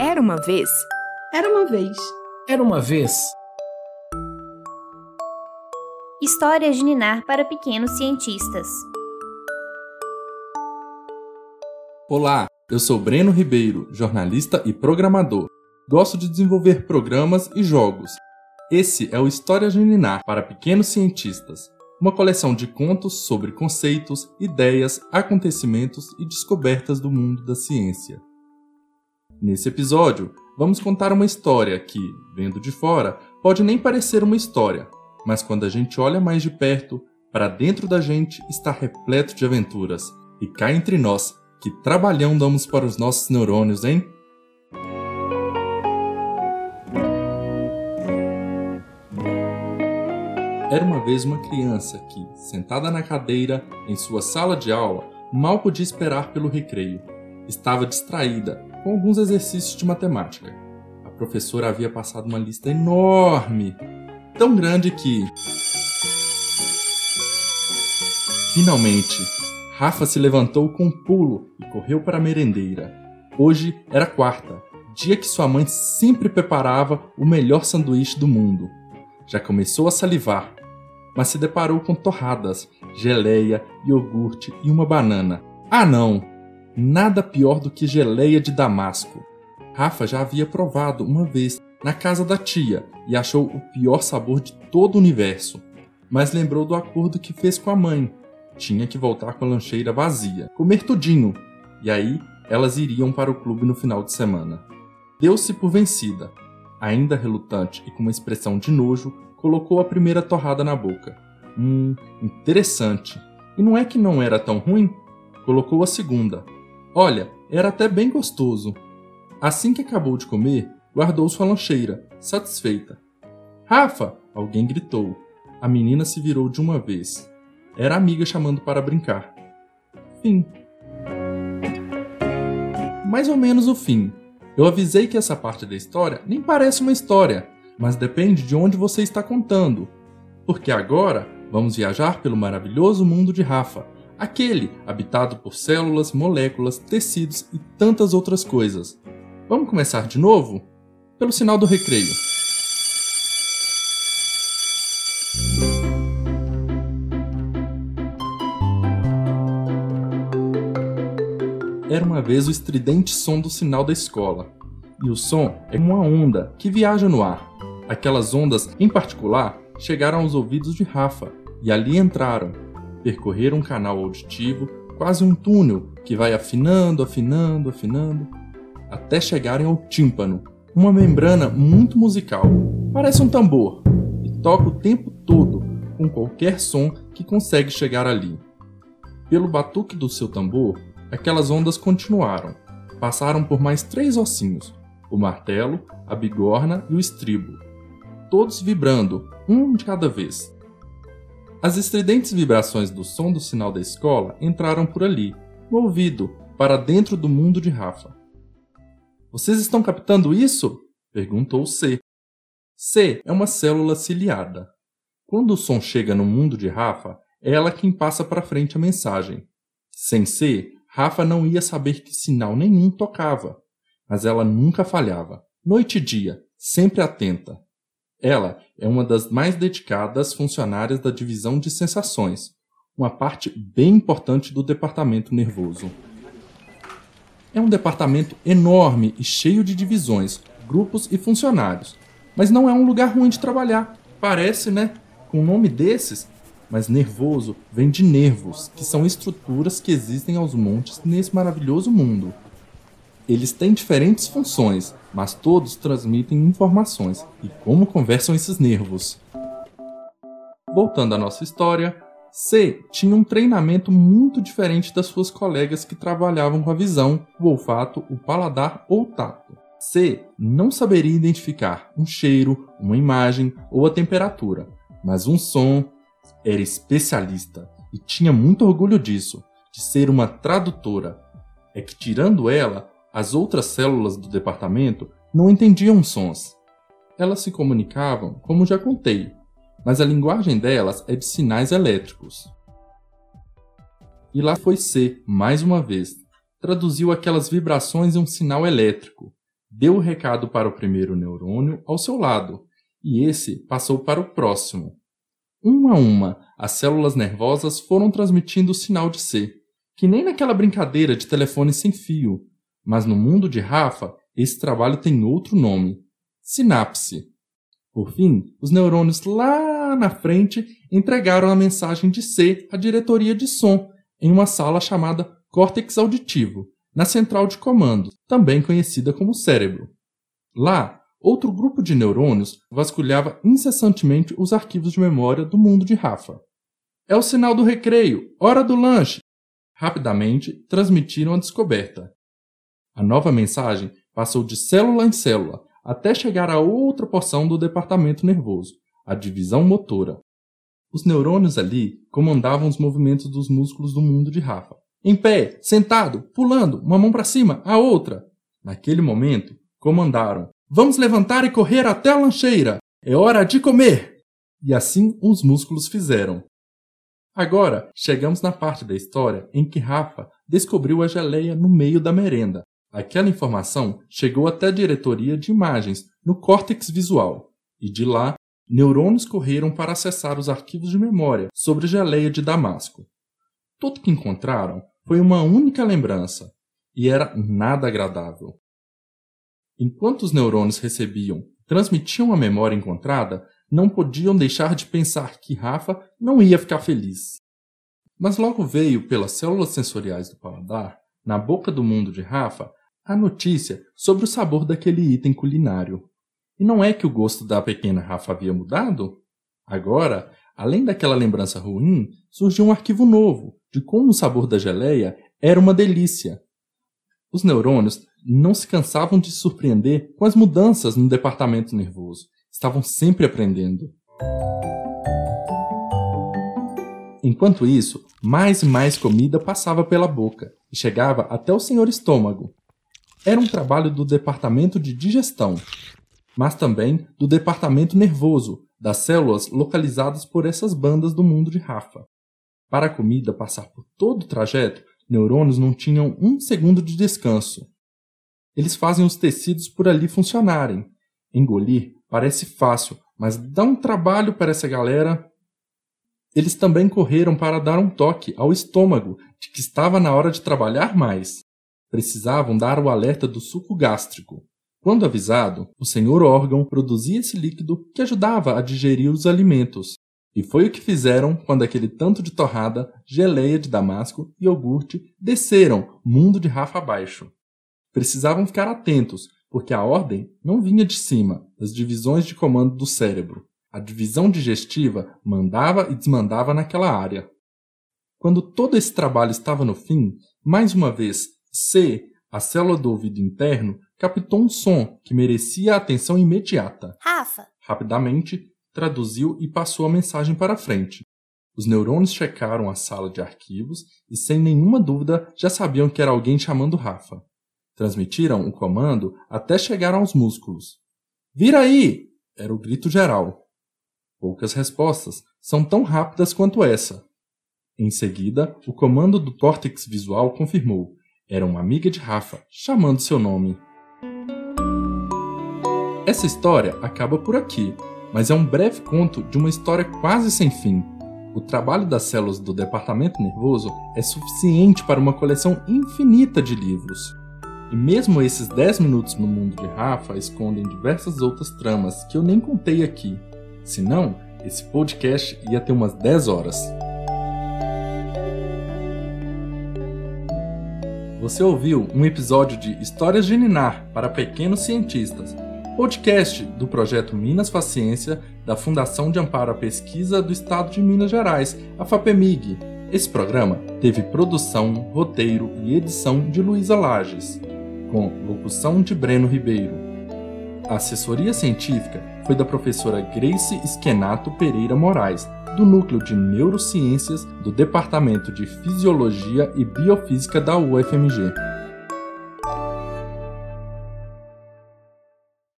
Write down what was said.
Era uma vez. Era uma vez. Era uma vez. Histórias de Ninar para pequenos cientistas. Olá, eu sou Breno Ribeiro, jornalista e programador. Gosto de desenvolver programas e jogos. Esse é o Histórias de Ninar para pequenos cientistas, uma coleção de contos sobre conceitos, ideias, acontecimentos e descobertas do mundo da ciência. Nesse episódio, vamos contar uma história que, vendo de fora, pode nem parecer uma história, mas quando a gente olha mais de perto, para dentro da gente está repleto de aventuras. E cá entre nós, que trabalhão damos para os nossos neurônios, hein? Era uma vez uma criança que, sentada na cadeira em sua sala de aula, mal podia esperar pelo recreio. Estava distraída com alguns exercícios de matemática. A professora havia passado uma lista enorme, tão grande que. Finalmente, Rafa se levantou com um pulo e correu para a merendeira. Hoje era quarta, dia que sua mãe sempre preparava o melhor sanduíche do mundo. Já começou a salivar, mas se deparou com torradas, geleia, iogurte e uma banana. Ah, não! Nada pior do que geleia de damasco. Rafa já havia provado uma vez na casa da tia e achou o pior sabor de todo o universo. Mas lembrou do acordo que fez com a mãe. Tinha que voltar com a lancheira vazia, comer tudinho, e aí elas iriam para o clube no final de semana. Deu-se por vencida. Ainda relutante e com uma expressão de nojo, colocou a primeira torrada na boca. Hum, interessante. E não é que não era tão ruim? Colocou a segunda, Olha, era até bem gostoso. Assim que acabou de comer, guardou sua lancheira, satisfeita. Rafa! Alguém gritou. A menina se virou de uma vez. Era a amiga chamando para brincar. Fim. Mais ou menos o fim. Eu avisei que essa parte da história nem parece uma história, mas depende de onde você está contando. Porque agora vamos viajar pelo maravilhoso mundo de Rafa aquele habitado por células, moléculas, tecidos e tantas outras coisas. Vamos começar de novo? Pelo sinal do recreio. Era uma vez o estridente som do sinal da escola. E o som é uma onda que viaja no ar. Aquelas ondas, em particular, chegaram aos ouvidos de Rafa e ali entraram, percorrer um canal auditivo, quase um túnel que vai afinando, afinando, afinando, até chegarem ao tímpano, uma membrana muito musical. Parece um tambor e toca o tempo todo com qualquer som que consegue chegar ali. Pelo batuque do seu tambor, aquelas ondas continuaram. Passaram por mais três ossinhos: o martelo, a bigorna e o estribo, todos vibrando, um de cada vez. As estridentes vibrações do som do sinal da escola entraram por ali, no ouvido, para dentro do mundo de Rafa. Vocês estão captando isso? perguntou C. C é uma célula ciliada. Quando o som chega no mundo de Rafa, é ela quem passa para frente a mensagem. Sem C, Rafa não ia saber que sinal nenhum tocava, mas ela nunca falhava, noite e dia, sempre atenta. Ela é uma das mais dedicadas funcionárias da divisão de sensações, uma parte bem importante do departamento nervoso. É um departamento enorme e cheio de divisões, grupos e funcionários, mas não é um lugar ruim de trabalhar. Parece, né? Com o nome desses, mas nervoso vem de nervos, que são estruturas que existem aos montes nesse maravilhoso mundo. Eles têm diferentes funções, mas todos transmitem informações. E como conversam esses nervos? Voltando à nossa história, C tinha um treinamento muito diferente das suas colegas que trabalhavam com a visão, o olfato, o paladar ou tato. C não saberia identificar um cheiro, uma imagem ou a temperatura, mas um som era especialista e tinha muito orgulho disso, de ser uma tradutora. É que tirando ela, as outras células do departamento não entendiam sons. Elas se comunicavam, como já contei, mas a linguagem delas é de sinais elétricos. E lá foi C, mais uma vez. Traduziu aquelas vibrações em um sinal elétrico. deu o recado para o primeiro neurônio ao seu lado, e esse passou para o próximo. Uma a uma, as células nervosas foram transmitindo o sinal de C, que nem naquela brincadeira de telefone sem fio, mas no mundo de Rafa, esse trabalho tem outro nome: sinapse. Por fim, os neurônios lá na frente entregaram a mensagem de C à diretoria de som em uma sala chamada córtex auditivo, na central de comando, também conhecida como cérebro. Lá, outro grupo de neurônios vasculhava incessantemente os arquivos de memória do mundo de Rafa. É o sinal do recreio, hora do lanche! Rapidamente transmitiram a descoberta. A nova mensagem passou de célula em célula, até chegar a outra porção do departamento nervoso, a divisão motora. Os neurônios ali comandavam os movimentos dos músculos do mundo de Rafa. Em pé, sentado, pulando, uma mão para cima, a outra. Naquele momento, comandaram: Vamos levantar e correr até a lancheira! É hora de comer! E assim os músculos fizeram. Agora, chegamos na parte da história em que Rafa descobriu a geleia no meio da merenda, Aquela informação chegou até a diretoria de imagens, no córtex visual, e de lá, neurônios correram para acessar os arquivos de memória sobre geleia de Damasco. Tudo que encontraram foi uma única lembrança, e era nada agradável. Enquanto os neurônios recebiam transmitiam a memória encontrada, não podiam deixar de pensar que Rafa não ia ficar feliz. Mas logo veio pelas células sensoriais do paladar, na boca do mundo de Rafa, a notícia sobre o sabor daquele item culinário. E não é que o gosto da pequena Rafa havia mudado? Agora, além daquela lembrança ruim, surgiu um arquivo novo de como o sabor da geleia era uma delícia. Os neurônios não se cansavam de se surpreender com as mudanças no departamento nervoso. Estavam sempre aprendendo. Enquanto isso, mais e mais comida passava pela boca e chegava até o senhor estômago, era um trabalho do departamento de digestão, mas também do departamento nervoso, das células localizadas por essas bandas do mundo de Rafa. Para a comida passar por todo o trajeto, neurônios não tinham um segundo de descanso. Eles fazem os tecidos por ali funcionarem. Engolir parece fácil, mas dá um trabalho para essa galera. Eles também correram para dar um toque ao estômago de que estava na hora de trabalhar mais precisavam dar o alerta do suco gástrico. Quando avisado, o senhor órgão produzia esse líquido que ajudava a digerir os alimentos. E foi o que fizeram quando aquele tanto de torrada, geleia de damasco e iogurte desceram mundo de Rafa abaixo. Precisavam ficar atentos, porque a ordem não vinha de cima, das divisões de comando do cérebro. A divisão digestiva mandava e desmandava naquela área. Quando todo esse trabalho estava no fim, mais uma vez C. A célula do ouvido interno captou um som que merecia atenção imediata. Rafa. Rapidamente, traduziu e passou a mensagem para frente. Os neurônios checaram a sala de arquivos e, sem nenhuma dúvida, já sabiam que era alguém chamando Rafa. Transmitiram o comando até chegar aos músculos. Vira aí! Era o grito geral. Poucas respostas são tão rápidas quanto essa. Em seguida, o comando do córtex visual confirmou: era uma amiga de Rafa, chamando seu nome. Essa história acaba por aqui, mas é um breve conto de uma história quase sem fim. O trabalho das células do departamento nervoso é suficiente para uma coleção infinita de livros. E mesmo esses 10 minutos no mundo de Rafa escondem diversas outras tramas que eu nem contei aqui. Senão, esse podcast ia ter umas 10 horas. Você ouviu um episódio de Histórias de Ninar para Pequenos Cientistas, podcast do projeto Minas Faciência da Fundação de Amparo à Pesquisa do Estado de Minas Gerais, a FAPEMIG. Esse programa teve produção, roteiro e edição de Luísa Lages, com locução de Breno Ribeiro. A assessoria científica foi da professora Grace Esquenato Pereira Moraes, do Núcleo de Neurociências do Departamento de Fisiologia e Biofísica da UFMG.